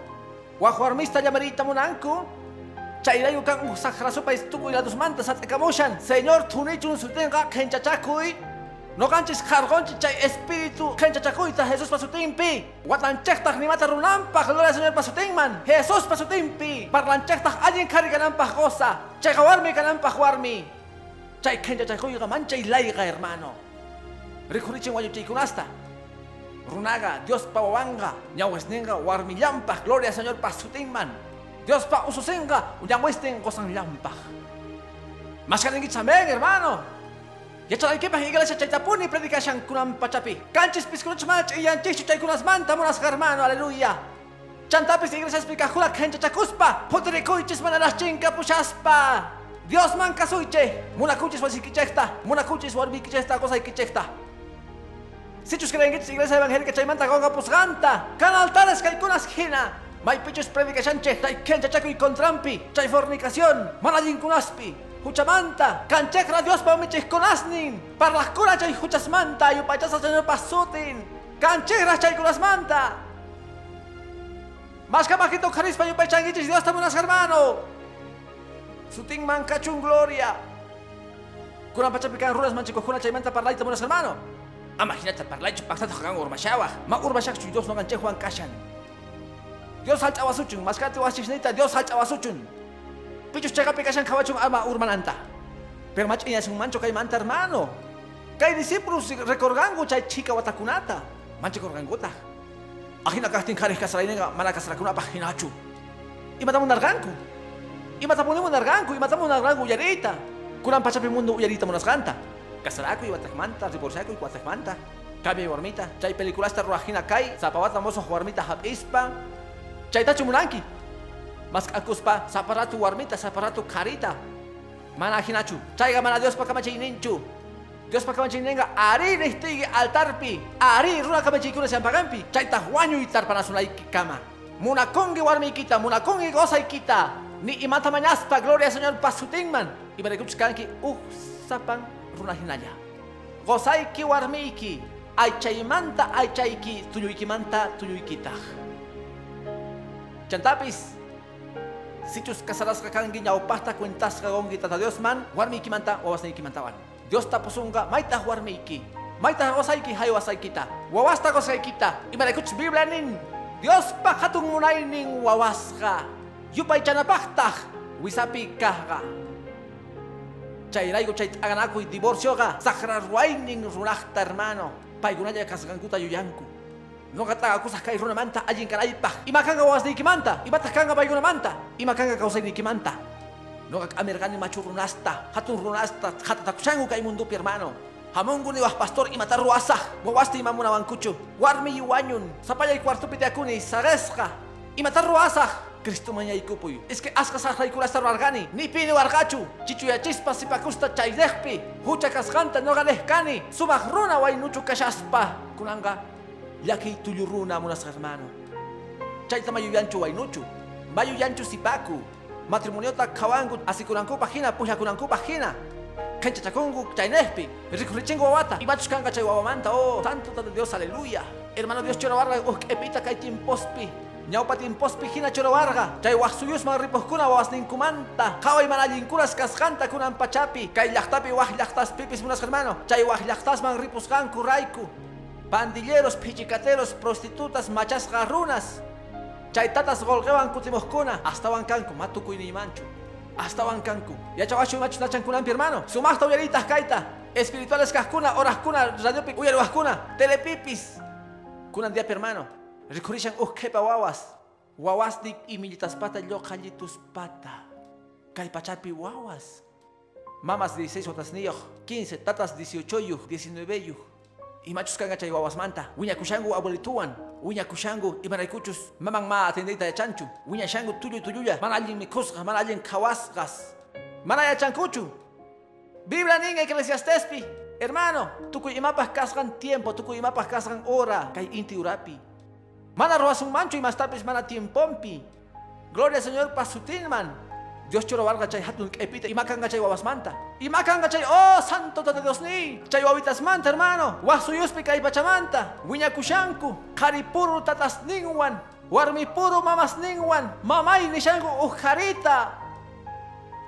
Guajuarmista llamarita munango. Chayrayo kan usakraso pa estuvo y las dos mantas atacamoshan. Señor, tunichun sutenga kencha chakuy. No ganches jargonchi chay espíritu kencha chakuita Jesús pasutimpi. Guatanchektak ni mata runampa, gloria al Señor pasutingman. Jesús pasutimpi. Parlanchektak alguien carganampa goza. Chay gawarmi ganampa juarmi. Chay kencha chakuy mancha y laiga hermano. Rikurichen wayo chaykunasta. Runaga, Dios pa wawanga, ñawesninga warmillampa, gloria al Señor pasutingman. Dios pa ususenga, uñamuesten gozan lampa. Sa men, hermano. Ya chalay kipa iglesia chay tapuni predicación kunam pachapi. Canchis piskunuch mach iyan chishu chay kunas manta munas hermano, aleluya. Chantapis iglesia explica jula kencha chakuspa. Putri kuichis manalas chinka pushaspa. Dios man kasuiche. Muna kuchis wasi kichekta. Muna kuchis warbi kichekta cosa kichekta. Sichus krengit iglesia evangélica chay manta gonga pusganta. Kan altares kay kunas hina. May pichus predicación. Chay kencha chakuy kontrampi. Chay fornicación. Manajin kunaspi. Huchamanta, canchekra Dios pa michis konasnin, par las cura chay huchasmanta, y upachasa señor pasutin, canchekra chay kunasmanta. Más camajito carispa y upachangichis Dios tamunas hermano. Sutin man cachun gloria. Kunan pachapikan ruras manchico kuna chay manta parlaita tamunas hermano. Imagínate parlaito pactato hagan urmashawa, ma urmashak chu Dios no ganche Juan kashan. Dios halcha wasuchun, más kate wasichnita Dios halcha wasuchun. Pichus chaga pikashan kawachun ama urmananta. Pero mach inas un mancho kay manta hermano. Kay discípulos recorgango chay chica watakunata. Manche korgangota. Ahina kahtin karis kasarainenga mana kasarakuna pa hinachu. Imatamo narganku. Imataponemo narganku, imatamo narganku uyarita. Kunan pachapi mundo uyarita monasganta. Kasaraku y watakmanta, riborsaku y watakmanta. Kami warmita, chay peliculasta ruajina kay, zapawata mozo warmita hapispa. Chay tachu munanki. Mas akuspa saparatu warmita, saparatu karita. Mana hinachu. Chayga mana Dios pa kamachay ninchu. Dios pa kamachay nenga ari nistigi altarpi. Ari runa kamachay kuna siya pagampi. Chayta huanyo itar panasunay kama. Muna kongi warmi kita, muna kongi gozay kita. Ni imata mañaspa, gloria Señor pasutingman. Ibarekuch kanki uh sapang runa hinaya. Gozay ki warmi ki. Ay chaymanta, ay chayki, tuyuykimanta, tuyuykitah. Chantapis, Sichus kasaras ka kangi nyau pasta kuentas ka gongi tata Dios man warmi ki manta wawas ni ki mantawan. Dios ta pusunga maita warmi ki. Maita wasai ki hay wasai kita. Wawas ta kosai kita. Imara kuch Biblia nin. Dios pa katung munay ning wawas ka. Yupay chana paktah. Wisapi kahga. Chay raigo chay agan ako divorcio ka. Sakra ruay ning runakta hermano. Pay gunaya kasgankuta yuyanku. No kata aku sah kai runa manta ajin kan aipah. Ima kanga was ni kimanta. Ima tak kanga bayi manta. Ima kanga kau sai ni kimanta. No kak amerikani machu runasta. Hatun runasta. Hata tak changu kai mundu hermano. Hamongu ni wah pastor ima taru asah. Wawasti ima muna wangkuchu. Warmi yuwanyun. Sapaya i kwartu pite akuni. Sageska. Ima taru asah. Kristo manya ikupuy. Es que aska sah rai kulasta wargani. Ni pini wargachu. Chichu ya chispa sipakusta chay dehpi. Hucha kaskanta no ganehkani. Subak runa wai nuchu kashaspa. Kunanga yaki tuyuruna munas hermano. Chaita mayu yanchu wainuchu, mayu yanchu sipaku, matrimonio ta kawangu asikuranku pagina, puja kuranku pagina. Kancha chakungu chainespi, rikurichengu wawata, ibachus kanga chay wawamanta, oh, santo de Dios, aleluya. Hermano Dios chora barra, oh, epita kai timpospi. Ñaupa timpospi hina chora warga, chay wahsuyus man riposkuna wawas ninkumanta, kawai man allinkunas kaskanta kunan pachapi, kay llaktapi wah llaktas pipis munas hermano, chay wah llaktas man riposkanku raiku, pandilleros, pichicateros, prostitutas, machas garrunas. Chaitatas golgewan kutimoscuna. Hasta wankanku, matuku ni manchu. Hasta wankanku. Ya chawachu machu nachankunan hermano. Sumasta uyaritas kaita. Espirituales cascuna, horas cuna, radio uyaruascuna, telepipis. Kunan dia hermano. Recurishan uskepa wawas. Wawas dik y militas pata yo callitus pata. Kai pachapi wawas. Mamas 16 otras niños, 15, tatas 18 yuh, 19 yuh. imachus kanga chay wawas manta. Wiña kushangu abuelituan wiña kushangu imaraykuchus mamang ma atendita ya chanchu. Wiña shangu tuyu tuyuya mana alguien mikusqa mana alguien kawasqas. Mana ya chankuchu. Biblia nin eclesiastespi. Hermano tukuy imapas kasqan tiempo tukuy imapas kasqan hora kay inti urapi. Mana rohasun manchu imastapis mana tiempompi. Gloria Señor pasutilman. Dios choro valga chay hatun epita imakanga chay wawas manta. Imakanga chay oh santo de Dios ni. Chay wabitas manta hermano. Wasu yuspi kay pachamanta. Wiña kushanku. Karipuru tatas ningwan. Warmi puro mamas ningwan. Mamay ni shangu ujarita.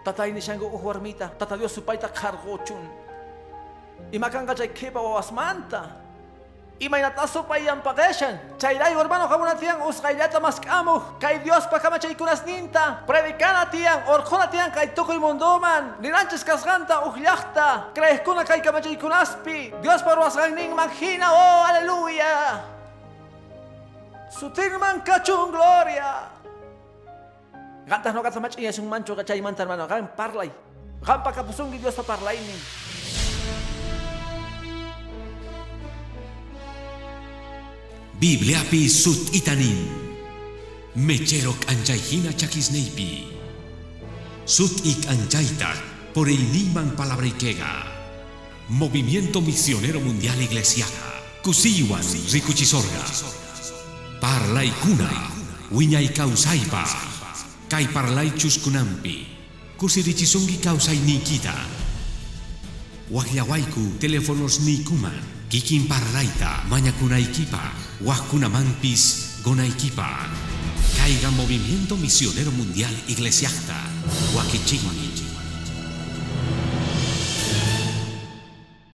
Tatay ni shangu uwarmita. Tata Dios supaita kargochun. Imakanga chay kepa wawas manta. Imay nataso pa iyang pakesyan. Chayday hermano kamuna tiyang uskaylata mas kamu. Kay Dios pa kama chay kunas ninta. Predikana tiyang orkona tiyang kay tukoy mundoman. Nilanches kasganta uhyakta. Krees kuna kay kama chay kunaspi. Dios paruas ning maghina. Oh, aleluya. Sutil man kachung gloria. Gantas no katamach iya sung mancho kachay manta hermano. Gan parlay. Gan pa kapusungi Dios pa parlay. Biblia pi sut itanin. Mecherok anjay hina chakisneipi. Sut ik anjaita por el niman palabrikega. Movimiento Misionero Mundial Iglesiaga. Kusiwan rikuchisorga. Parlay kuna. Wiñay kausaipa. Kay parlay chuskunampi. Kusirichisungi kausay nikita. Wahyawaiku teléfonos ni kuman. Kikin parlaita mañakunaikipa. Wahkunamampis gonaikipa. Caiga Movimiento Misionero Mundial Iglesiasta. Wakiching.